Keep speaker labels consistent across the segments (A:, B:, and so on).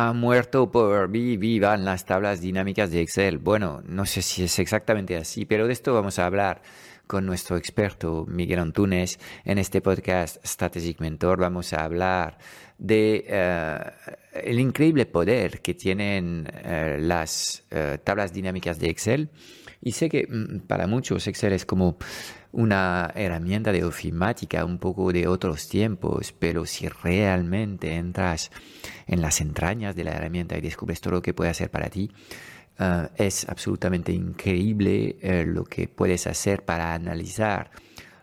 A: Ha muerto Power BI, vivan las tablas dinámicas de Excel. Bueno, no sé si es exactamente así, pero de esto vamos a hablar con nuestro experto Miguel Antunes en este podcast Strategic Mentor. Vamos a hablar de eh, el increíble poder que tienen eh, las eh, tablas dinámicas de Excel. Y sé que mm, para muchos Excel es como una herramienta de ofimática un poco de otros tiempos, pero si realmente entras en las entrañas de la herramienta y descubres todo lo que puede hacer para ti, eh, es absolutamente increíble eh, lo que puedes hacer para analizar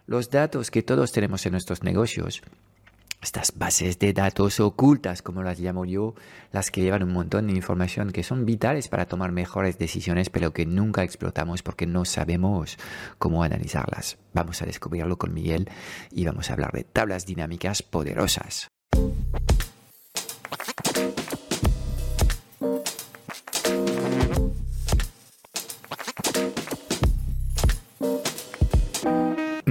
A: los datos que todos tenemos en nuestros negocios estas bases de datos ocultas, como las llamo yo, las que llevan un montón de información que son vitales para tomar mejores decisiones, pero que nunca explotamos porque no sabemos cómo analizarlas. Vamos a descubrirlo con Miguel y vamos a hablar de tablas dinámicas poderosas.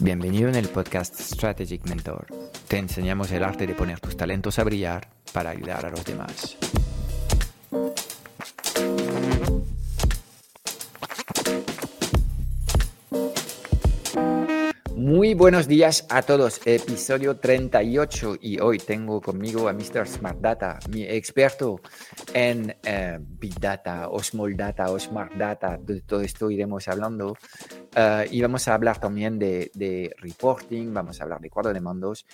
A: Bienvenido en el podcast Strategic Mentor. Te enseñamos el arte de poner tus talentos a brillar para ayudar a los demás. Muy buenos días a todos, episodio 38 y hoy tengo conmigo a Mr. Smart Data, mi experto en eh, Big Data o Small Data o Smart Data, de todo esto iremos hablando eh, y vamos a hablar también de, reporting, vamos a hablar de cuadro de mandos.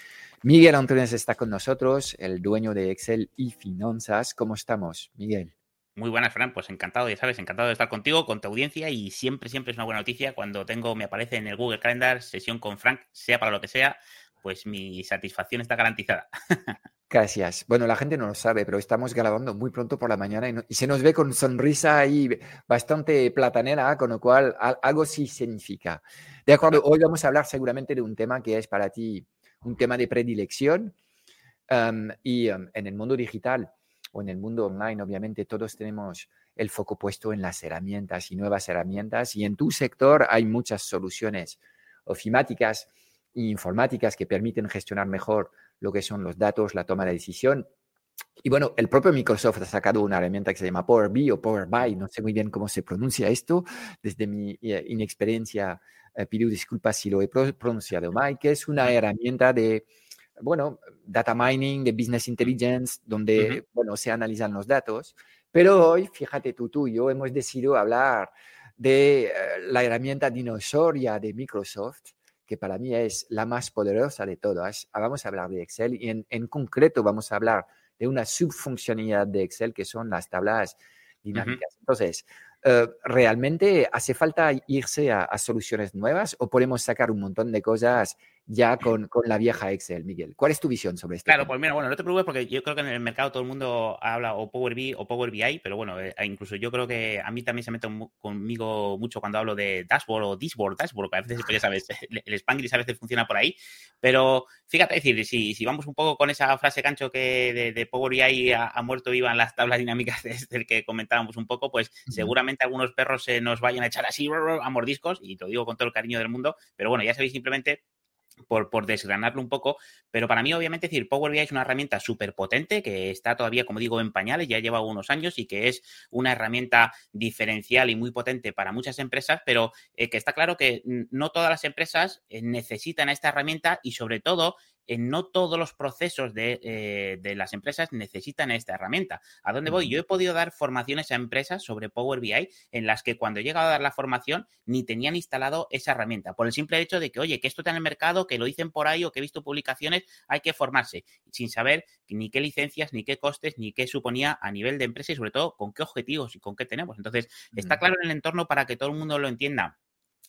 A: Miguel Antunes está con nosotros, el dueño de Excel y Finanzas. ¿Cómo estamos, Miguel?
B: Muy buenas, Fran. Pues encantado, ya sabes, encantado de estar contigo, con tu audiencia y siempre, siempre es una buena noticia cuando tengo, me aparece en el Google Calendar sesión con Frank, sea para lo que sea, pues mi satisfacción está garantizada.
A: Gracias. Bueno, la gente no lo sabe, pero estamos grabando muy pronto por la mañana y, se nos ve con sonrisa ahí bastante platanera, con lo cual algo sí significa. De acuerdo, hoy vamos a hablar seguramente de un tema que es para ti un tema de predilección y en el mundo digital o en el mundo online, obviamente todos tenemos el foco puesto en las herramientas y nuevas herramientas y en tu sector hay muchas soluciones ofimáticas e informáticas que permiten gestionar mejor lo que son los datos, la toma de decisión. Y bueno, el propio Microsoft ha sacado una herramienta que se llama Power BI o Power BI, no sé muy bien cómo se pronuncia esto, desde mi eh, inexperiencia eh, pido disculpas si lo he pronunciado mal, que es una herramienta de, bueno, data mining, de business intelligence, donde, bueno, se analizan los datos. Pero hoy, fíjate tú, tú y yo hemos decidido hablar de eh, la herramienta dinosauria de Microsoft, que para mí es la más poderosa de todas. Ah, vamos a hablar de Excel y en, concreto vamos a hablar de una subfuncionalidad de Excel que son las tablas dinámicas. Entonces, eh, ¿realmente hace falta irse a, soluciones nuevas o podemos sacar un montón de cosas ya con, con, la vieja Excel, Miguel? ¿Cuál es tu visión sobre esto?
B: Claro, pues mira, bueno, no te preocupes porque yo creo que en el mercado todo el mundo habla o Power BI o Power BI, pero bueno, eh, incluso yo creo que a mí también se mete conmigo mucho cuando hablo de dashboard o dashboard, dashboard, que a veces, pues ya sabes, el Spanglish a veces funciona por ahí, pero fíjate, decir, si, si vamos un poco con esa frase cancho que de, Power BI ha, muerto viva en las tablas dinámicas del que comentábamos un poco, pues seguramente algunos perros se nos vayan a echar así a mordiscos, y te lo digo con todo el cariño del mundo, pero bueno, ya sabéis simplemente por, desgranarlo un poco, pero para mí obviamente decir Power BI es una herramienta súper potente que está todavía, como digo, en pañales, ya lleva unos años y que es una herramienta diferencial y muy potente para muchas empresas, pero eh, que está claro que no todas las empresas eh, necesitan esta herramienta y sobre todo no todos los procesos eh, de, las empresas necesitan esta herramienta. ¿A dónde voy? Yo he podido dar formaciones a empresas sobre Power BI en las que cuando he llegado a dar la formación ni tenían instalado esa herramienta, por el simple hecho de que, oye, que esto está en el mercado, que lo dicen por ahí o que he visto publicaciones, hay que formarse, sin saber ni qué licencias, ni qué costes, ni qué suponía a nivel de empresa y sobre todo con qué objetivos y con qué tenemos. Entonces, está claro en el entorno para que todo el mundo lo entienda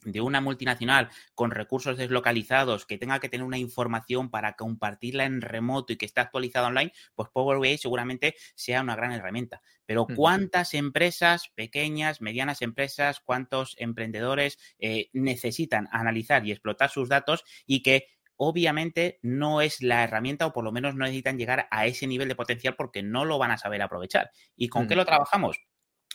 B: de una multinacional con recursos deslocalizados que tenga que tener una información para compartirla en remoto y que esté actualizada online, pues Power BI seguramente sea una gran herramienta. Pero ¿cuántas empresas, pequeñas, medianas empresas, cuántos emprendedores eh, necesitan analizar y explotar sus datos y que obviamente no es la herramienta o por lo menos no necesitan llegar a ese nivel de potencial porque no lo van a saber aprovechar? ¿Y con qué lo trabajamos?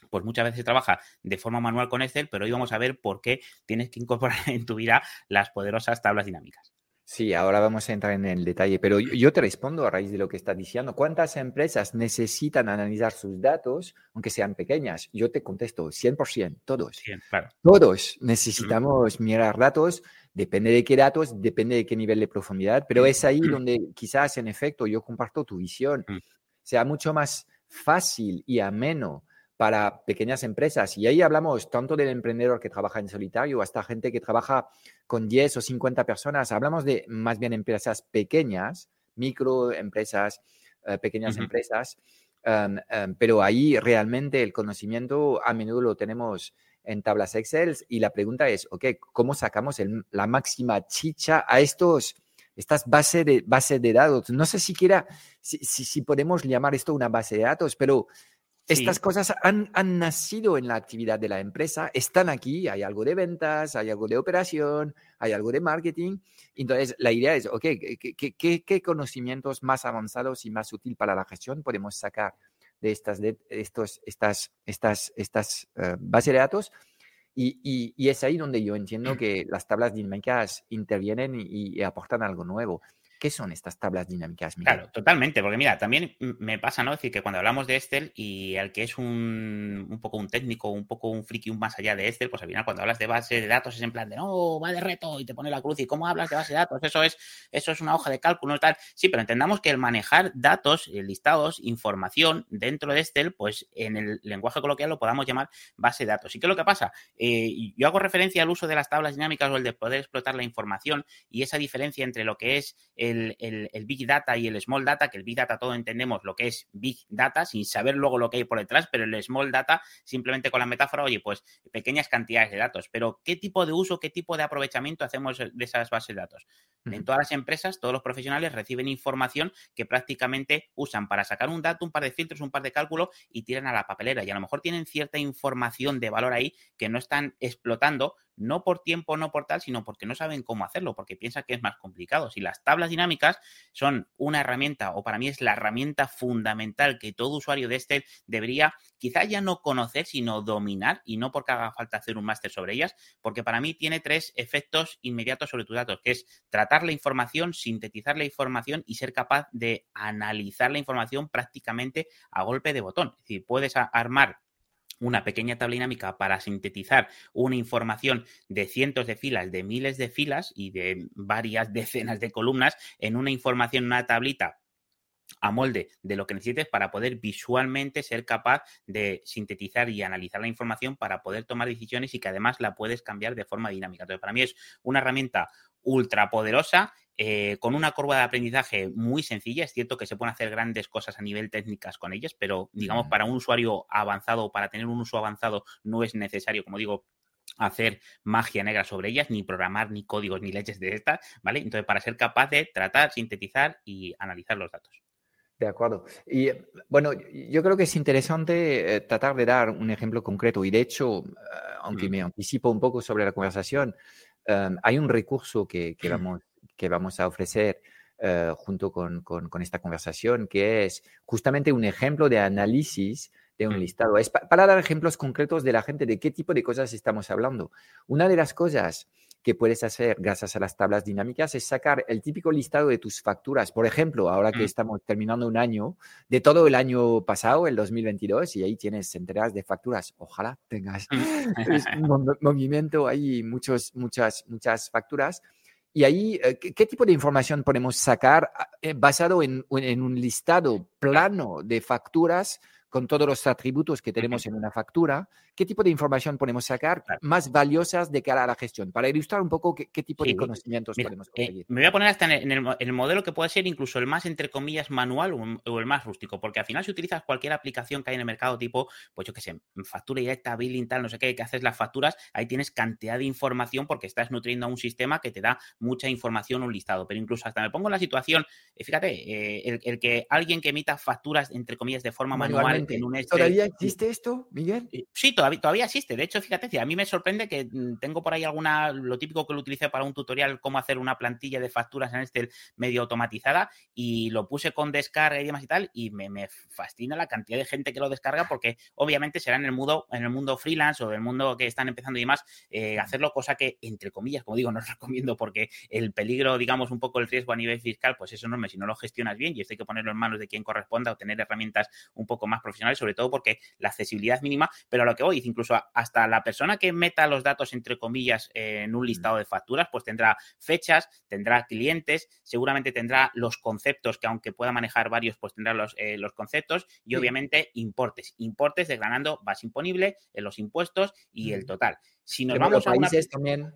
B: Pues muchas veces se trabaja de forma manual con Excel, pero hoy vamos a ver por qué tienes que incorporar en tu vida las poderosas tablas dinámicas.
A: Sí, ahora vamos a entrar en el detalle, pero yo te respondo a raíz de lo que estás diciendo. ¿Cuántas empresas necesitan analizar sus datos, aunque sean pequeñas? Yo te contesto 100%, todos. Todos necesitamos mirar datos, depende de qué datos, depende de qué nivel de profundidad, pero es ahí donde quizás en efecto yo comparto tu visión. Mm. Sea mucho más fácil y ameno para pequeñas empresas. Y ahí hablamos tanto del emprendedor que trabaja en solitario hasta gente que trabaja con 10 o 50 personas. Hablamos de más bien empresas pequeñas, microempresas, eh, pequeñas empresas, em, em, pero ahí realmente el conocimiento a menudo lo tenemos en tablas Excel y la pregunta es, ok, ¿cómo sacamos la máxima chicha a estos estas bases de, base de datos. No sé siquiera si, si, podemos llamar esto una base de datos, pero estas cosas han, nacido en la actividad de la empresa, están aquí, hay algo de ventas, hay algo de operación, hay algo de marketing. Entonces, la idea es, ok, ¿qué, conocimientos más avanzados y más útiles para la gestión podemos sacar de estas, de estos, estas, estas, estas eh, bases de datos? Y, es ahí donde yo entiendo que las tablas dinámicas intervienen y aportan algo nuevo. ¿Qué son estas tablas dinámicas?
B: Claro, totalmente, porque mira, también me pasa, ¿no? Decir, que cuando hablamos de Excel y al que es un, un, poco un técnico, un poco un friki un más allá de Excel, pues al final cuando hablas de base de datos es en plan de, no, va de reto y te pone la cruz y cómo hablas de base de datos, eso es, eso es una hoja de cálculo tal. Sí, pero entendamos que el manejar datos, eh, listados, información dentro de Excel, pues en el lenguaje coloquial lo podamos llamar base de datos. ¿Y qué es lo que pasa? Eh, yo hago referencia al uso de las tablas dinámicas o el de poder explotar la información y esa diferencia entre lo que es el, Big Data y el Small Data, que el Big Data todo entendemos lo que es Big Data sin saber luego lo que hay por detrás, pero el Small Data simplemente con la metáfora, oye, pues pequeñas cantidades de datos. Pero ¿qué tipo de uso, qué tipo de aprovechamiento hacemos de esas bases de datos? En todas las empresas, todos los profesionales reciben información que prácticamente usan para sacar un dato, un par de filtros, un par de cálculos y tiran a la papelera. Y a lo mejor tienen cierta información de valor ahí que no están explotando no por tiempo, no por tal, sino porque no saben cómo hacerlo, porque piensan que es más complicado. Si las tablas dinámicas son una herramienta, o para mí es la herramienta fundamental que todo usuario de este debería quizá ya no conocer, sino dominar, y no porque haga falta hacer un máster sobre ellas, porque para mí tiene tres efectos inmediatos sobre tus datos, que es tratar la información, sintetizar la información y ser capaz de analizar la información prácticamente a golpe de botón. Es decir, puedes armar una pequeña tabla dinámica para sintetizar una información de cientos de filas, de miles de filas y de varias decenas de columnas en una información, una tablita a molde de lo que necesites para poder visualmente ser capaz de sintetizar y analizar la información para poder tomar decisiones y que además la puedes cambiar de forma dinámica. Entonces, para mí es una herramienta ultra poderosa eh, con una curva de aprendizaje muy sencilla. Es cierto que se pueden hacer grandes cosas a nivel técnicas con ellas, pero digamos, para un usuario avanzado, para tener un uso avanzado, no es necesario, como digo, hacer magia negra sobre ellas, ni programar ni códigos ni leches de estas, ¿vale? Entonces, para ser capaz de tratar, sintetizar y analizar los datos.
A: De acuerdo. Y bueno, yo creo que es interesante eh, tratar de dar un ejemplo concreto. Y de hecho, eh, aunque mm. me anticipo un poco sobre la conversación, hay un recurso que, que, vamos, que vamos a ofrecer eh, junto con, con, esta conversación, que es justamente un ejemplo de análisis de un mm. listado. Es para dar ejemplos concretos de la gente de qué tipo de cosas estamos hablando. Una de las cosas que puedes hacer gracias a las tablas dinámicas es sacar el típico listado de tus facturas. Por ejemplo, ahora que mm. estamos terminando un año, de todo el año pasado, el 2022, y ahí tienes centenares de facturas. Ojalá tengas mm. un movimiento ahí, muchos, muchas, muchas facturas. Y ahí, eh, ¿qué, tipo de información podemos sacar ah, eh, basado en, un listado plano de facturas con todos los atributos que tenemos en una factura, qué tipo de información podemos sacar más valiosas de cara a la gestión, para ilustrar un poco qué, tipo de conocimientos podemos
B: eh, conseguir. me voy a poner hasta en, el, modelo que puede ser incluso el más, entre comillas, manual o, el más rústico, porque al final si utilizas cualquier aplicación que hay en el mercado tipo, pues yo qué sé, factura directa, billing, tal, no sé qué, que haces las facturas, ahí tienes cantidad de información porque estás nutriendo a un sistema que te da mucha información, un listado. Pero incluso hasta me pongo en la situación, eh, fíjate, eh, el, que alguien que emita facturas, entre comillas, de forma manual en un
A: ¿Todavía existe esto, Miguel?
B: Sí, todavía, todavía existe. De hecho, fíjate, a mí me sorprende que mm, tengo por ahí alguna, lo típico que lo utilicé para un tutorial, cómo hacer una plantilla de facturas en este medio automatizada y lo puse con descarga y demás y tal, y me, fascina la cantidad de gente que lo descarga porque obviamente será en el mundo, en el mundo freelance o del mundo que están empezando y demás, eh, hacerlo, cosa que, entre comillas, como digo, no os recomiendo porque el peligro, digamos, un poco el riesgo a nivel fiscal, pues es enorme si no lo gestionas bien y esto hay que ponerlo en manos de quien corresponda o tener herramientas un poco más profesionales, sobre todo porque la accesibilidad mínima, pero a lo que voy, incluso hasta la persona que meta los datos, entre comillas, en un listado de facturas, pues tendrá fechas, tendrá clientes, seguramente tendrá los conceptos, que aunque pueda manejar varios, pues tendrá los, eh, los conceptos y obviamente importes, importes desgranando base imponible, en los impuestos y el total. Si nos vamos a
A: países también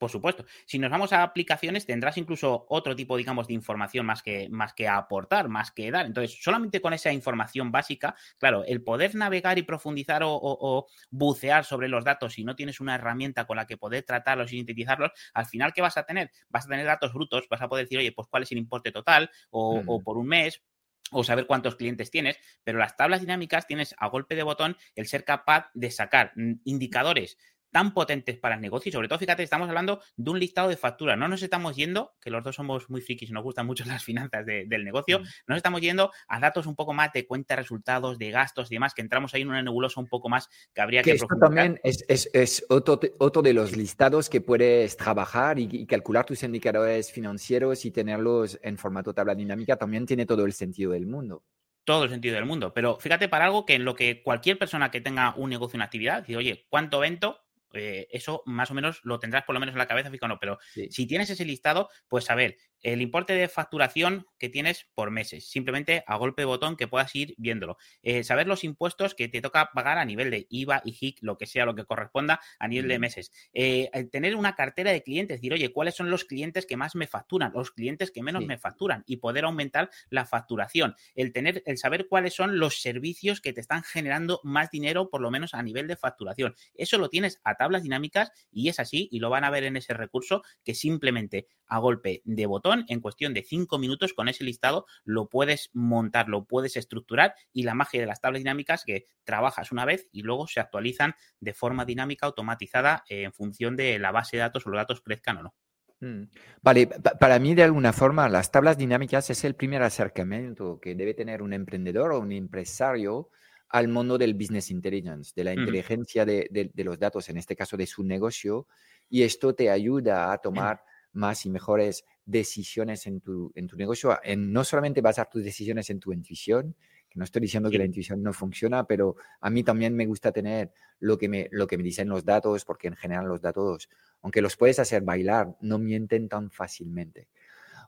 B: por supuesto. Si nos vamos a aplicaciones, tendrás incluso otro tipo, digamos, de información más que, más que aportar, más que dar. Entonces, solamente con esa información básica, claro, el poder navegar y profundizar o, bucear sobre los datos si no tienes una herramienta con la que poder tratarlos y sintetizarlos, al final, ¿qué vas a tener? Vas a tener datos brutos, vas a poder decir, oye, pues cuál es el importe total o, o por un mes, o saber cuántos clientes tienes, pero las tablas dinámicas tienes a golpe de botón el ser capaz de sacar mm, indicadores tan potentes para el negocio. Y sobre todo, fíjate, estamos hablando de un listado de facturas. No nos estamos yendo, que los dos somos muy frikis y nos gustan mucho las finanzas del negocio, mm. nos estamos yendo a datos un poco más de cuenta resultados, de gastos y demás, que entramos ahí en una nebulosa un poco más que habría que,
A: que esto también es, es, otro, otro, de los listados que puedes trabajar y, calcular tus indicadores financieros y tenerlos en formato tabla dinámica también tiene todo el sentido del mundo
B: todo el sentido del mundo. Pero fíjate para algo que en lo que cualquier persona que tenga un negocio, una actividad, dice, oye, ¿cuánto vento? Eh, eso más o menos lo tendrás por lo menos en la cabeza, no, pero si tienes ese listado, pues a ver, el importe de facturación que tienes por meses, simplemente a golpe de botón que puedas ir viéndolo. Eh, saber los impuestos que te toca pagar a nivel de IVA y HIC, lo que sea, lo que corresponda a nivel de meses. Eh, tener una cartera de clientes, decir, oye, ¿cuáles son los clientes que más me facturan? Los clientes que menos me facturan y poder aumentar la facturación. El tener, el saber cuáles son los servicios que te están generando más dinero, por lo menos a nivel de facturación. Eso lo tienes a tablas dinámicas y es así y lo van a ver en ese recurso que simplemente a golpe de botón, en cuestión de cinco minutos con ese listado, lo puedes montar, lo puedes estructurar y la magia de las tablas dinámicas que trabajas una vez y luego se actualizan de forma dinámica, automatizada, en función de la base de datos o los datos crezcan o no.
A: Mm. Vale, para mí de alguna forma las tablas dinámicas es el primer acercamiento que debe tener un emprendedor o un empresario al mundo del business intelligence, de la inteligencia de, los datos, en este caso de su negocio, y esto te ayuda a tomar más y mejores decisiones en tu, en tu negocio, en no solamente basar tus decisiones en tu intuición, que no estoy diciendo que la intuición no funciona, pero a mí también me gusta tener lo que me, lo que me dicen los datos, porque en general los datos, aunque los puedes hacer bailar, no mienten tan fácilmente.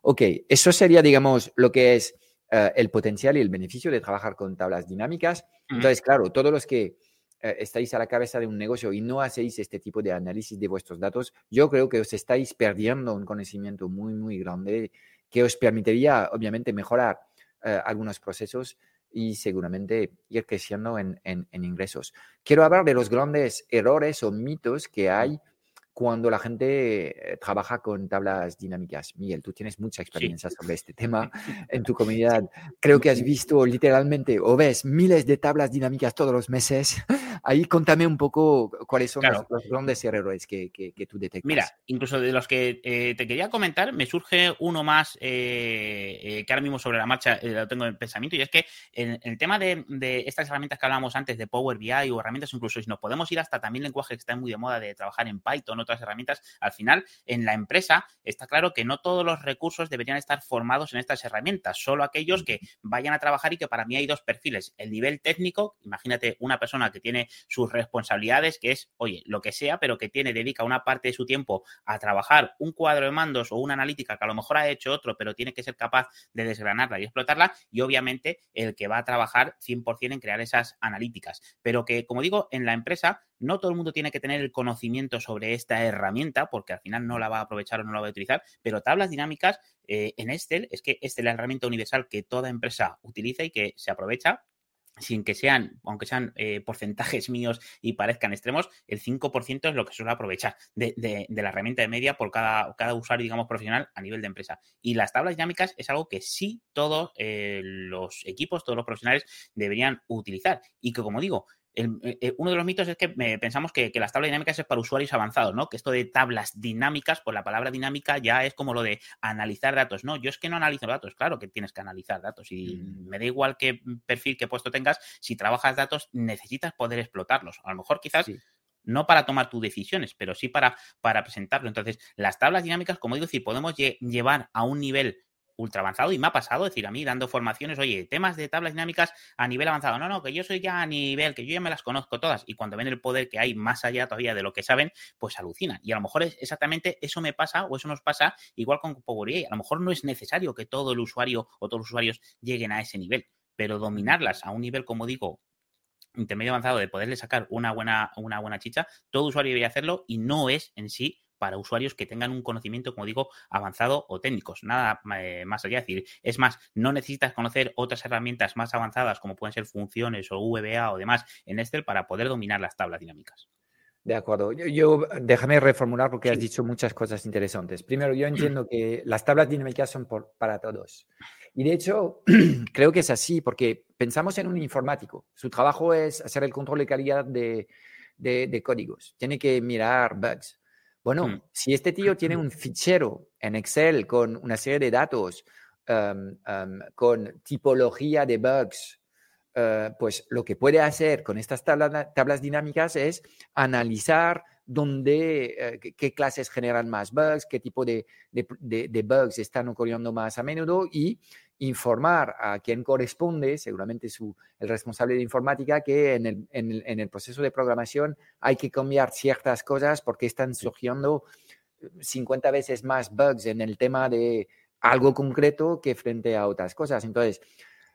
A: Ok, eso sería, digamos, lo que es eh, el potencial y el beneficio de trabajar con tablas dinámicas. Entonces, claro, todos los que eh, estáis a la cabeza de un negocio y no hacéis este tipo de análisis de vuestros datos, yo creo que os estáis perdiendo un conocimiento muy, muy grande que os permitiría, obviamente, mejorar eh, algunos procesos y seguramente ir creciendo en, en, ingresos. Quiero hablar de los grandes errores o mitos que hay cuando la gente eh, trabaja con tablas dinámicas. Miguel, tú tienes mucha experiencia sobre este tema en tu comunidad. Creo que has visto literalmente o ves miles de tablas dinámicas todos los meses. Ahí contame un poco cuáles son los, grandes errores que, que, tú detectas.
B: Mira, incluso de los que eh, te quería comentar, me surge uno más eh, que ahora mismo sobre la marcha lo tengo en pensamiento y es que en, el tema de, de, estas herramientas que hablábamos antes de Power BI o herramientas incluso si nos podemos ir hasta también lenguajes que están muy de moda de trabajar en Python otras herramientas. Al final, en la empresa está claro que no todos los recursos deberían estar formados en estas herramientas, solo aquellos que vayan a trabajar y que para mí hay dos perfiles. El nivel técnico, imagínate una persona que tiene sus responsabilidades, que es, oye, lo que sea, pero que tiene, dedica una parte de su tiempo a trabajar un cuadro de mandos o una analítica que a lo mejor ha hecho otro, pero tiene que ser capaz de desgranarla y explotarla, y obviamente el que va a trabajar 100% en crear esas analíticas. Pero que, como digo, en la empresa no todo el mundo tiene que tener el conocimiento sobre esta herramienta, porque al final no la va a aprovechar o no la va a utilizar, pero tablas dinámicas eh, en Excel es que esta es la herramienta universal que toda empresa utiliza y que se aprovecha sin que sean, aunque sean eh, porcentajes míos y parezcan extremos, el 5% es lo que suele aprovechar de, la herramienta de media por cada, cada, usuario, digamos, profesional a nivel de empresa. Y las tablas dinámicas es algo que sí todos eh, los equipos, todos los profesionales deberían utilizar. Y que, como digo, eh, eh, uno de los mitos es que pensamos que, las tablas dinámicas es para usuarios avanzados, ¿no? Que esto de tablas dinámicas, pues la palabra dinámica ya es como lo de analizar datos. No, yo es que no analizo datos, claro que tienes que analizar datos y mm. me da igual qué perfil, qué puesto tengas, si trabajas datos necesitas poder explotarlos. A lo mejor quizás no para tomar tus decisiones, pero sí para, para presentarlo. Entonces, las tablas dinámicas, como digo, si podemos llevar a un nivel ultra avanzado y me ha pasado, decir, a mí dando formaciones, oye, temas de tablas dinámicas a nivel avanzado. No, no, que yo soy ya a nivel, que yo ya me las conozco todas. Y cuando ven el poder que hay más allá todavía de lo que saben, pues alucinan. Y a lo mejor es exactamente eso me pasa o eso nos pasa igual con Power BI. A lo mejor no es necesario que todo el usuario o todos los usuarios lleguen a ese nivel, pero dominarlas a un nivel, como digo, intermedio avanzado de poderle sacar una buena, una buena chicha, todo usuario debería hacerlo y no es en sí para usuarios que tengan un conocimiento, como digo, avanzado o técnicos. Nada eh, más allá. Es decir, es más, no necesitas conocer otras herramientas más avanzadas como pueden ser funciones o VBA o demás en Excel para poder dominar las tablas dinámicas.
A: De acuerdo. Yo, déjame reformular porque has dicho muchas cosas interesantes. Primero, yo entiendo que las tablas dinámicas son para todos. Y de hecho, creo que es así porque pensamos en un informático. Su trabajo es hacer el control de calidad de, de códigos. Tiene que mirar bugs. Bueno, mm. si este tío tiene un fichero en Excel con una serie de datos, em, em, con tipología de bugs, eh, pues lo que puede hacer con estas tablas, dinámicas es analizar dónde, eh, qué clases generan más bugs, qué tipo de, de, bugs están ocurriendo más a menudo y informar a quien corresponde, seguramente su, el responsable de informática, que en el, en, el, proceso de programación hay que cambiar ciertas cosas porque están surgiendo 50 veces más bugs en el tema de algo concreto que frente a otras cosas. Entonces,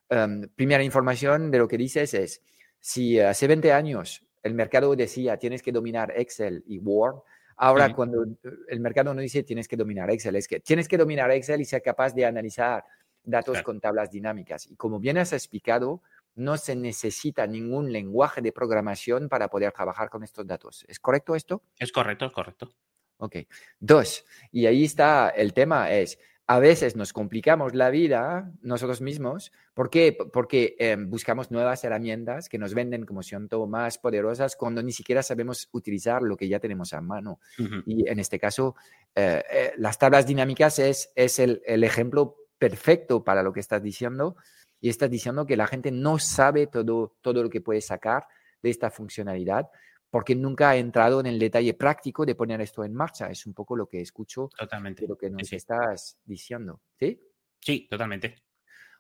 A: em, primera información de lo que dices es, si hace 20 años el mercado decía tienes que dominar Excel y Word, ahora cuando el mercado no dice tienes que dominar Excel, es que tienes que dominar Excel y ser capaz de analizar datos con tablas dinámicas. Y como bien has explicado, no se necesita ningún lenguaje de programación para poder trabajar con estos datos. ¿Es correcto esto?
B: Es correcto, es correcto.
A: Ok. Dos, y ahí está el tema, es, a veces nos complicamos la vida nosotros mismos. ¿Por qué? Porque em, buscamos nuevas herramientas que nos venden como siento más poderosas cuando ni siquiera sabemos utilizar lo que ya tenemos a mano. Y en este caso, eh, eh, las tablas dinámicas es, es el, el ejemplo perfecto para lo que estás diciendo y estás diciendo que la gente no sabe todo, todo lo que puede sacar de esta funcionalidad porque nunca ha entrado en el detalle práctico de poner esto en marcha. Es un poco lo que escucho
B: totalmente.
A: de lo que nos estás diciendo. ¿Sí?
B: Sí, totalmente.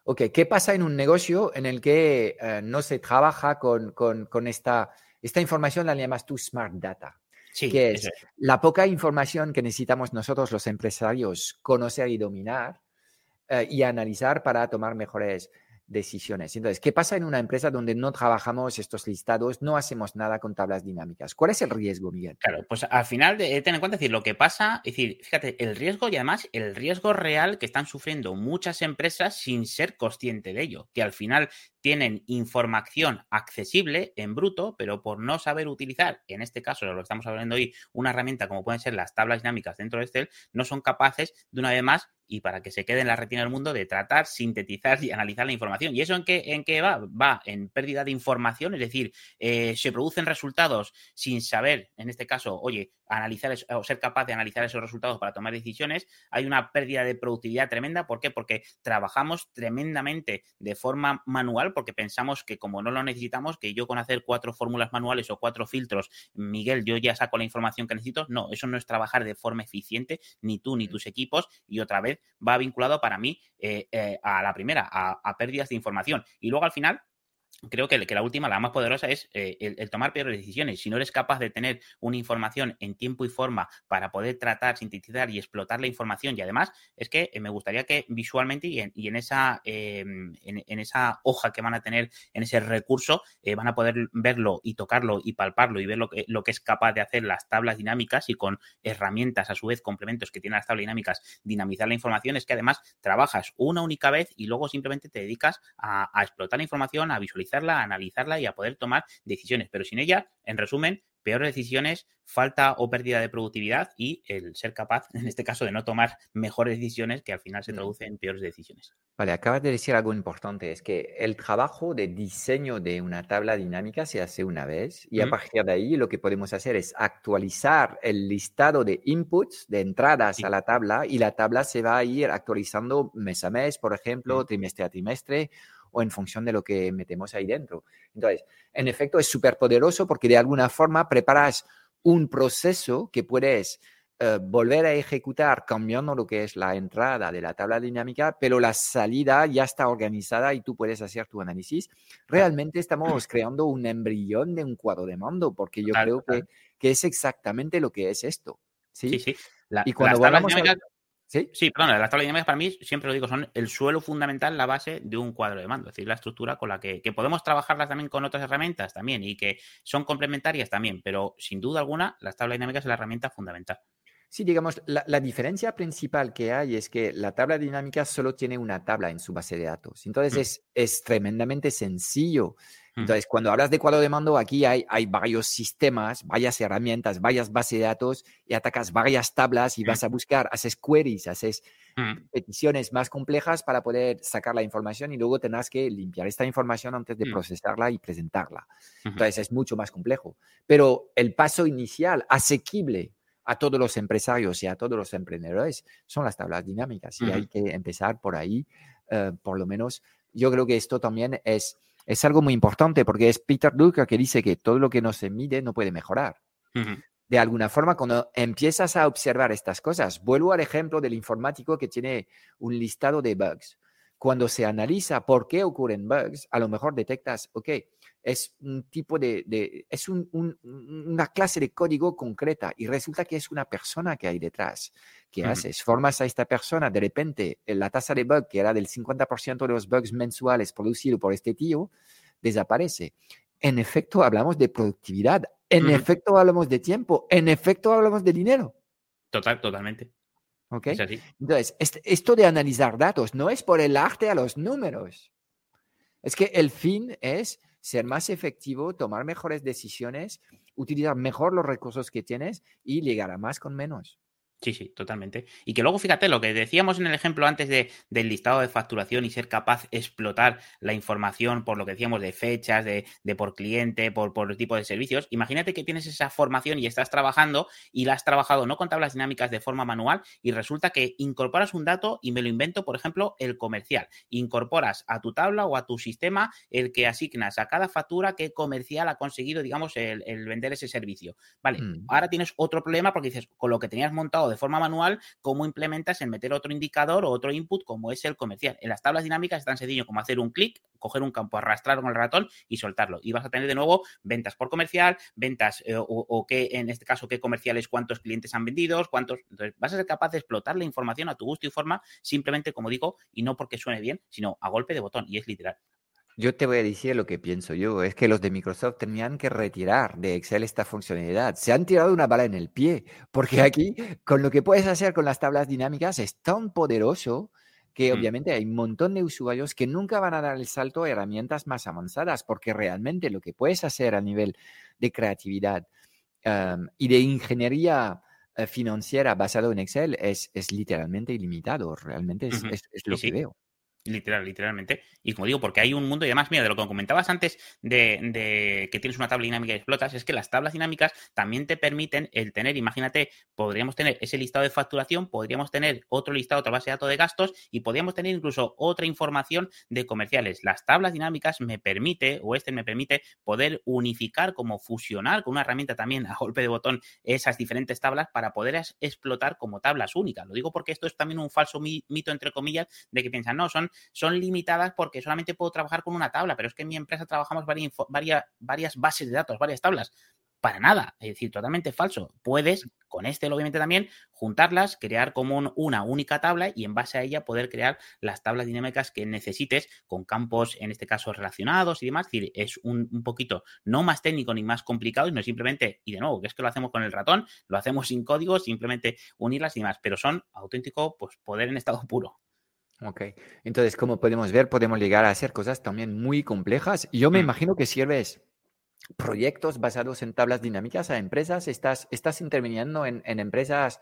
A: Ok, ¿qué pasa en un negocio en el que eh, no se trabaja con, con, esta, esta información, la llamas tú smart data? Sí, que es la poca información que necesitamos nosotros los empresarios conocer y dominar eh, y analizar para tomar mejores decisiones. Entonces, ¿qué pasa en una empresa donde no trabajamos estos listados, no hacemos nada con tablas dinámicas? ¿Cuál es el riesgo, Miguel?
B: Claro, pues al final, de, ten en cuenta, decir, lo que pasa, es decir, fíjate, el riesgo y además el riesgo real que están sufriendo muchas empresas sin ser consciente de ello, que al final tienen información accesible en bruto, pero por no saber utilizar, en este caso, lo que estamos hablando hoy, una herramienta como pueden ser las tablas dinámicas dentro de Excel, no son capaces de una vez más y para que se quede en la retina del mundo de tratar, sintetizar y analizar la información. ¿Y eso en qué, en qué va? Va en pérdida de información, es decir, eh, se producen resultados sin saber, en este caso, oye, analizar o ser capaz de analizar esos resultados para tomar decisiones, hay una pérdida de productividad tremenda. ¿Por qué? Porque trabajamos tremendamente de forma manual, porque pensamos que como no lo necesitamos, que yo con hacer cuatro fórmulas manuales o cuatro filtros, Miguel, yo ya saco la información que necesito. No, eso no es trabajar de forma eficiente, ni tú ni tus equipos. Y otra vez va vinculado para mí eh, eh, a la primera, a pérdidas de información. Y luego al final, creo que, la última, la más poderosa, es eh, el, tomar peores decisiones. Si no eres capaz de tener una información en tiempo y forma para poder tratar, sintetizar y explotar la información, y además es que eh, me gustaría que visualmente y en, esa, em, en, esa hoja que van a tener, en ese recurso, eh, van a poder verlo y tocarlo y palparlo y ver lo que, lo que es capaz de hacer las tablas dinámicas y con herramientas, a su vez, complementos que tienen las tablas dinámicas, dinamizar la información, es que además trabajas una única vez y luego simplemente te dedicas a, a explotar la información, a visualizar analizarla y a poder tomar decisiones. Pero sin ella, en resumen, peores decisiones, falta o pérdida de productividad y el ser capaz, en este caso, de no tomar mejores decisiones que al final se mm. traduce en peores decisiones.
A: Vale, acabas de decir algo importante, es que el trabajo de diseño de una tabla dinámica se hace una vez y a partir de ahí lo que podemos hacer es actualizar el listado de inputs, de entradas a la tabla y la tabla se va a ir actualizando mes a mes, por ejemplo, trimestre a trimestre o en función de lo que metemos ahí dentro. Entonces, en efecto, es súper poderoso porque de alguna forma preparas un proceso que puedes eh, volver a ejecutar cambiando lo que es la entrada de la tabla dinámica, pero la salida ya está organizada y tú puedes hacer tu análisis. Realmente estamos creando un embrión de un cuadro de mando, porque yo creo que, que, es exactamente lo que es esto. Sí,
B: sí. y cuando volvamos a... Sí, sí, perdón, las tablas dinámicas para mí, siempre lo digo, son el suelo fundamental, la base de un cuadro de mando, es decir, la estructura con la que, podemos trabajarlas también con otras herramientas también y que son complementarias también, pero sin duda alguna, las tablas dinámicas es la herramienta fundamental.
A: Sí, digamos, la, la, diferencia principal que hay es que la tabla dinámica solo tiene una tabla en su base de datos. Entonces mm. es, es tremendamente sencillo. Entonces, cuando hablas de cuadro de mando, aquí hay, hay varios sistemas, varias herramientas, varias bases de datos y atacas varias tablas y vas a buscar, haces queries, haces peticiones más complejas para poder sacar la información y luego tendrás que limpiar esta información antes de mm. procesarla y presentarla. Entonces, es mucho más complejo. Pero el paso inicial, asequible a todos los empresarios y a todos los emprendedores, son las tablas dinámicas y hay que empezar por ahí, eh, por lo menos. Yo creo que esto también es es algo muy importante porque es Peter Drucker que dice que todo lo que no se mide no puede mejorar. De alguna forma, cuando empiezas a observar estas cosas, vuelvo al ejemplo del informático que tiene un listado de bugs. Cuando se analiza por qué ocurren bugs, a lo mejor detectas, ok, es un tipo de, es una clase de código concreta y resulta que es una persona que hay detrás. ¿Qué haces? Formas a esta persona, de repente la tasa de bug, que era del 50% de los bugs mensuales producidos por este tío, desaparece. En efecto, hablamos de productividad. En efecto, hablamos de tiempo. En efecto, hablamos de dinero.
B: Total, totalmente.
A: ¿Ok? Entonces, esto de analizar datos no es por el arte a los números. Es que el fin es ser más efectivo, tomar mejores decisiones, utilizar mejor los recursos que tienes y llegar a más con menos.
B: Sí, sí, totalmente. Y que luego, fíjate, lo que decíamos en el ejemplo antes de, del listado de facturación y ser capaz de explotar la información por lo que decíamos de fechas, de, de por cliente, por, por tipo de servicios. Imagínate que tienes esa formación y estás trabajando y la has trabajado no con tablas dinámicas de forma manual y resulta que incorporas un dato y me lo invento, por ejemplo, el comercial. Incorporas a tu tabla o a tu sistema el que asignas a cada factura que comercial ha conseguido, digamos, el, vender ese servicio. Vale, mm. ahora tienes otro problema porque dices, con lo que tenías montado de forma manual, cómo implementas en meter otro indicador o otro input como es el comercial. En las tablas dinámicas es tan sencillo como hacer un clic, coger un campo, arrastrar con el ratón y soltarlo. Y vas a tener de nuevo ventas por comercial, ventas eh, o, qué, en este caso, qué comerciales, cuántos clientes han vendido, cuántos. Entonces, vas a ser capaz de explotar la información a tu gusto y forma, simplemente, como digo, y no porque suene bien, sino a golpe de botón. Y es literal.
A: Yo te voy a decir lo que pienso yo, es que los de Microsoft tenían que retirar de Excel esta funcionalidad. Se han tirado una bala en el pie, porque aquí con lo que puedes hacer con las tablas dinámicas es tan poderoso que mm. obviamente hay un montón de usuarios que nunca van a dar el salto a herramientas más avanzadas, porque realmente lo que puedes hacer a nivel de creatividad y de ingeniería eh, financiera basado en Excel es, es literalmente ilimitado. Realmente es, es, lo que veo.
B: Literal, literalmente. Y como digo, porque hay un mundo, y además, mira, de lo que comentabas antes de, que tienes una tabla dinámica y explotas, es que las tablas dinámicas también te permiten el tener, imagínate, podríamos tener ese listado de facturación, podríamos tener otro listado, otra base de datos de gastos y podríamos tener incluso otra información de comerciales. Las tablas dinámicas me permite, o este me permite, poder unificar, como fusionar con una herramienta también a golpe de botón esas diferentes tablas para poder explotar como tablas únicas. Lo digo porque esto es también un falso mito, entre comillas, de que piensan, no, son son limitadas porque solamente puedo trabajar con una tabla, pero es que en mi empresa trabajamos varias, varias, varias bases de datos, varias tablas. Para nada, es decir, totalmente falso. Puedes, con este obviamente también, juntarlas, crear como una única tabla y en base a ella poder crear las tablas dinámicas que necesites con campos, en este caso, relacionados y demás. Es decir, es un, un poquito no más técnico ni más complicado, no simplemente, y de nuevo, que es que lo hacemos con el ratón, lo hacemos sin código, simplemente unirlas y demás, pero son auténtico pues, poder en estado puro.
A: Ok, entonces como podemos ver, podemos llegar a hacer cosas también muy complejas. Yo me mm. imagino que sirves proyectos basados en tablas dinámicas a empresas, estás, estás interviniendo en, empresas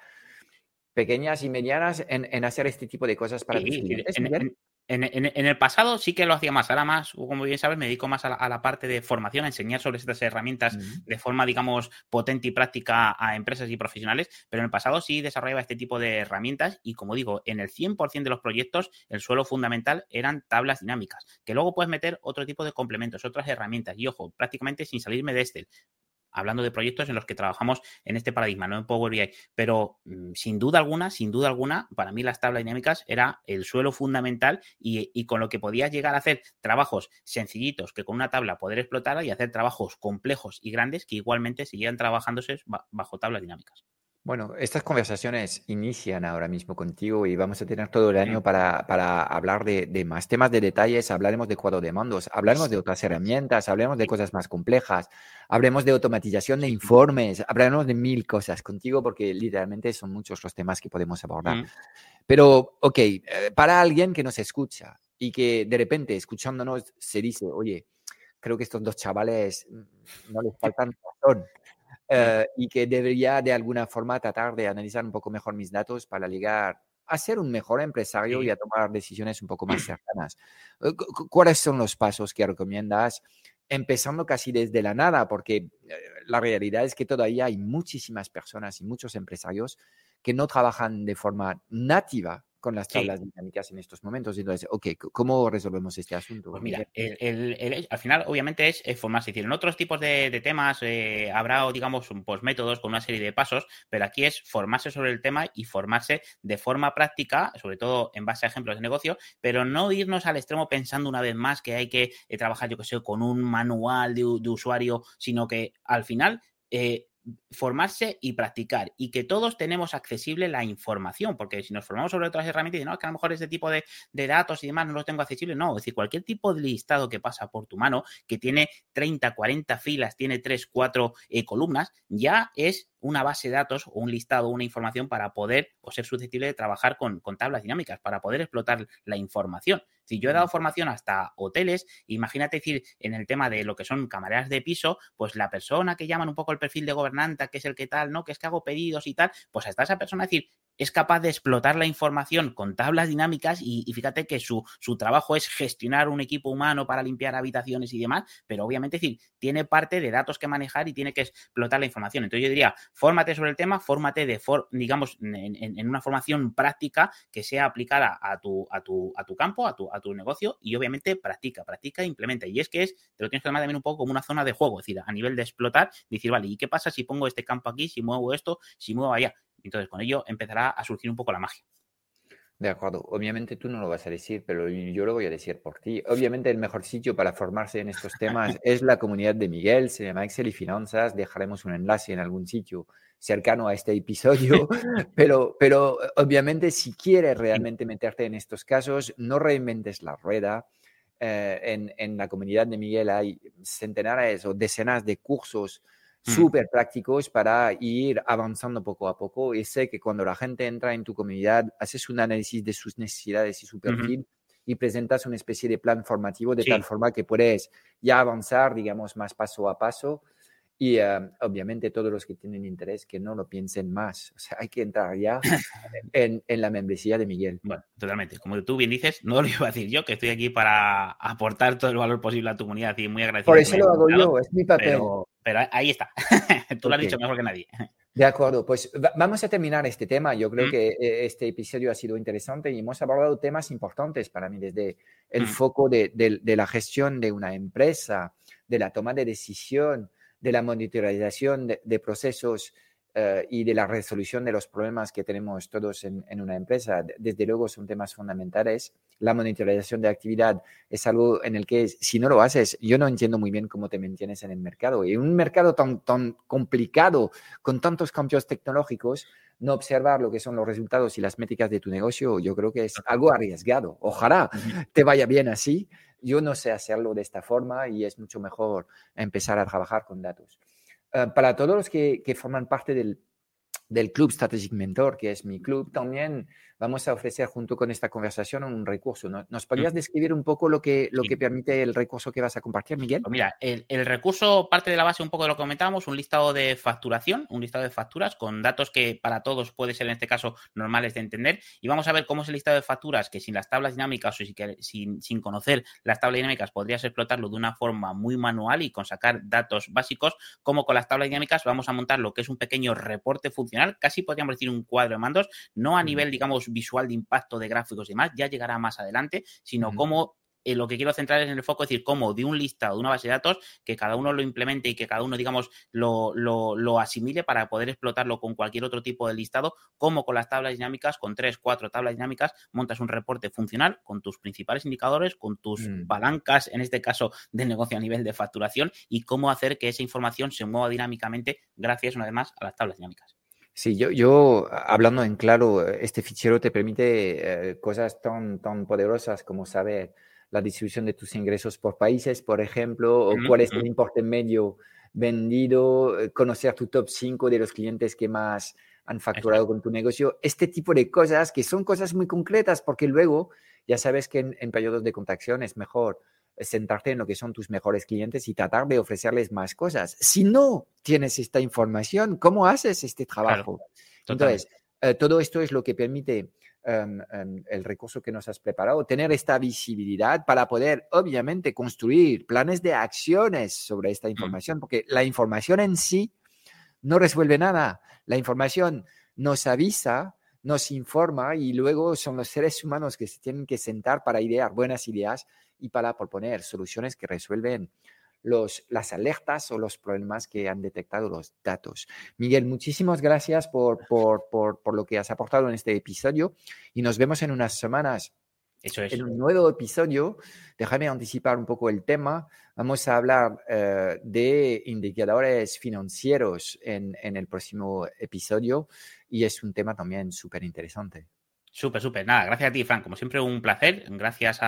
A: pequeñas y medianas en, hacer este tipo de cosas para tus clientes.
B: En, el pasado sí que lo hacía más, ahora más, como bien sabes, me dedico más a la, parte de formación, a enseñar sobre estas herramientas de forma, digamos, potente y práctica a empresas y profesionales, pero en el pasado sí desarrollaba este tipo de herramientas y, como digo, en el 100% de los proyectos el suelo fundamental eran tablas dinámicas, que luego puedes meter otro tipo de complementos, otras herramientas. Y, ojo, prácticamente sin salirme de este, hablando de proyectos en los que trabajamos en este paradigma, no en Power BI. Pero mm, sin duda alguna, sin duda alguna, para mí las tablas dinámicas era el suelo fundamental y, con lo que podías llegar a hacer trabajos sencillitos que con una tabla poder explotar y hacer trabajos complejos y grandes que igualmente seguían trabajándose bajo tablas dinámicas.
A: Bueno, estas conversaciones inician ahora mismo contigo y vamos a tener todo el año para, hablar de, más temas de detalles. Hablaremos de cuadro de mandos, hablaremos de otras herramientas, hablaremos de cosas más complejas, hablaremos de automatización de informes, hablaremos de mil cosas contigo porque literalmente son muchos los temas que podemos abordar. Mm. Pero, ok, eh, para alguien que nos escucha y que de repente escuchándonos se dice, oye, creo que estos dos chavales mm, no les faltan razón. Eh, y que debería de alguna forma tratar de analizar un poco mejor mis datos para llegar a ser un mejor empresario y a tomar decisiones un poco más cercanas. Eh, ¿Cuáles son los pasos que recomiendas? Empezando casi desde la nada, porque eh, la realidad es que todavía hay muchísimas personas y muchos empresarios que no trabajan de forma nativa con las tablas dinámicas en estos momentos. Entonces, ok, ¿cómo resolvemos este asunto?
B: Pues mira, el, al final obviamente es, formarse. Es decir, en otros tipos de, temas eh, habrá, digamos, pues, métodos con una serie de pasos, pero aquí es formarse sobre el tema y formarse de forma práctica, sobre todo en base a ejemplos de negocio, pero no irnos al extremo pensando una vez más que hay que eh, trabajar, yo que sé, con un manual de, de usuario, sino que al final... Eh, formarse y practicar y que todos tenemos accesible la información, porque si nos formamos sobre otras herramientas, y no, que a lo mejor ese tipo de, datos y demás no los tengo accesibles, no, es decir, cualquier tipo de listado que pasa por tu mano, que tiene 30, 40 filas, tiene 3, 4 eh, columnas, ya es una base de datos o un listado, una información para poder o ser susceptible de trabajar con, con tablas dinámicas, para poder explotar la información. Si yo he dado formación hasta hoteles, imagínate decir en el tema de lo que son camareras de piso, pues la persona que llaman un poco el perfil de gobernanta, que es el que tal, ¿no? Que es que hago pedidos y tal, pues hasta esa persona decir, es capaz de explotar la información con tablas dinámicas y, fíjate que su, su, trabajo es gestionar un equipo humano para limpiar habitaciones y demás, pero obviamente decir, tiene parte de datos que manejar y tiene que explotar la información. Entonces yo diría, fórmate sobre el tema, fórmate de, digamos, en, una formación práctica que sea aplicada a tu, a tu, a tu campo, a tu, a tu negocio y obviamente practica, practica e implementa. Y es que es, te lo tienes que tomar también un poco como una zona de juego, es decir, a nivel de explotar, decir, vale, ¿y qué pasa si pongo este campo aquí, si muevo esto, si muevo allá? Entonces, con ello empezará a surgir un poco la magia.
A: De acuerdo, obviamente tú no lo vas a decir, pero yo lo voy a decir por ti. Obviamente el mejor sitio para formarse en estos temas es la comunidad de Miguel, se llama Excel y Finanzas, dejaremos un enlace en algún sitio cercano a este episodio, pero, pero obviamente si quieres realmente meterte en estos casos, no reinventes la rueda. Eh, en, en, la comunidad de Miguel hay centenares o decenas de cursos. Súper prácticos para ir avanzando poco a poco. Y sé que cuando la gente entra en tu comunidad, haces un análisis de sus necesidades y su perfil y presentas una especie de plan formativo de tal forma que puedes ya avanzar, digamos, más paso a paso Y eh, obviamente todos los que tienen interés que no lo piensen más. O sea, hay que entrar ya en, en, la membresía de Miguel.
B: Bueno, totalmente. Como tú bien dices, no lo iba a decir yo, que estoy aquí para aportar todo el valor posible a tu comunidad y muy agradecido.
A: Por eso lo hago yo, es mi papel.
B: Pero, ahí está. tú lo has dicho mejor que nadie.
A: De acuerdo, pues vamos a terminar este tema. Yo creo mm. que eh, este episodio ha sido interesante y hemos abordado temas importantes para mí desde el mm. foco de, de la gestión de una empresa, de la toma de decisión, de la monitorización de, procesos eh, y de la resolución de los problemas que tenemos todos en, una empresa. Desde luego son temas fundamentales. La monitorización de actividad es algo en el que si no lo haces, yo no entiendo muy bien cómo te mantienes en el mercado. Y en un mercado tan, tan complicado, con tantos cambios tecnológicos, no observar lo que son los resultados y las métricas de tu negocio, yo creo que es algo arriesgado. Ojalá te vaya bien así, yo no sé hacerlo de esta forma y es mucho mejor empezar a trabajar con datos. Eh, para todos los que, que forman parte del, del Club Strategic Mentor, que es mi club, también vamos a ofrecer junto con esta conversación un recurso. ¿Nos podrías describir un poco lo que, lo que permite el recurso que vas a compartir, Miguel?
B: Pues mira, el, recurso parte de la base un poco de lo que comentábamos, un listado de facturación, un listado de facturas con datos que para todos puede ser en este caso normales de entender. Y vamos a ver cómo es el listado de facturas que sin las tablas dinámicas o sin, sin conocer las tablas dinámicas podrías explotarlo de una forma muy manual y con sacar datos básicos, como con las tablas dinámicas vamos a montar lo que es un pequeño reporte funcional, casi podríamos decir un cuadro de mandos, no a nivel, digamos, visual de impacto de gráficos y demás, ya llegará más adelante, sino como eh, lo que quiero centrar es en el foco, es decir, cómo de un listado, de una base de datos, que cada uno lo implemente y que cada uno, digamos, lo, lo, asimile para poder explotarlo con cualquier otro tipo de listado, como con las tablas dinámicas, con tres, cuatro tablas dinámicas, montas un reporte funcional con tus principales indicadores, con tus mm. palancas, en este caso, de negocio a nivel de facturación y cómo hacer que esa información se mueva dinámicamente gracias, una vez más, a las tablas dinámicas.
A: Sí, yo, yo hablando en claro, este fichero te permite eh, cosas tan, tan poderosas como saber la distribución de tus ingresos por países, por ejemplo, o cuál es el importe medio vendido, eh, conocer tu top 5 de los clientes que más han facturado con tu negocio, este tipo de cosas que son cosas muy concretas porque luego ya sabes que en, en periodos de contracción es mejor sentarte en lo que son tus mejores clientes y tratar de ofrecerles más cosas. Si no tienes esta información, ¿cómo haces este trabajo? Entonces, eh, todo esto es lo que permite em, em, el recurso que nos has preparado, tener esta visibilidad para poder, obviamente, construir planes de acciones sobre esta mm. información, porque la información en sí no resuelve nada. La información nos avisa, nos informa y luego son los seres humanos que se tienen que sentar para idear buenas ideas y para proponer soluciones que resuelven los, las alertas o los problemas que han detectado los datos. Miguel, muchísimas gracias por, por, por, por lo que has aportado en este episodio y nos vemos en unas semanas.
B: Eso es.
A: En un nuevo episodio, déjame anticipar un poco el tema. Vamos a hablar eh, de indicadores financieros en, en, el próximo episodio y es un tema también súper interesante.
B: Súper, súper. Nada, gracias a ti, Frank. Como siempre, un placer. Gracias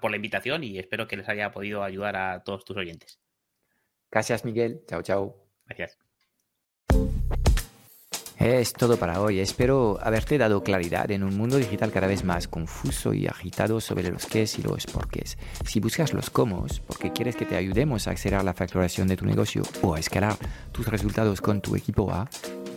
B: por la invitación y espero que les haya podido ayudar a todos tus oyentes.
A: Gracias, Miguel. Chao, chao.
B: Gracias.
A: Es todo para hoy. Espero haberte dado claridad en un mundo digital cada vez más confuso y agitado sobre los qués y los porqués. Si buscas los cómo, porque quieres que te ayudemos a acelerar la facturación de tu negocio o a escalar tus resultados con tu equipo A,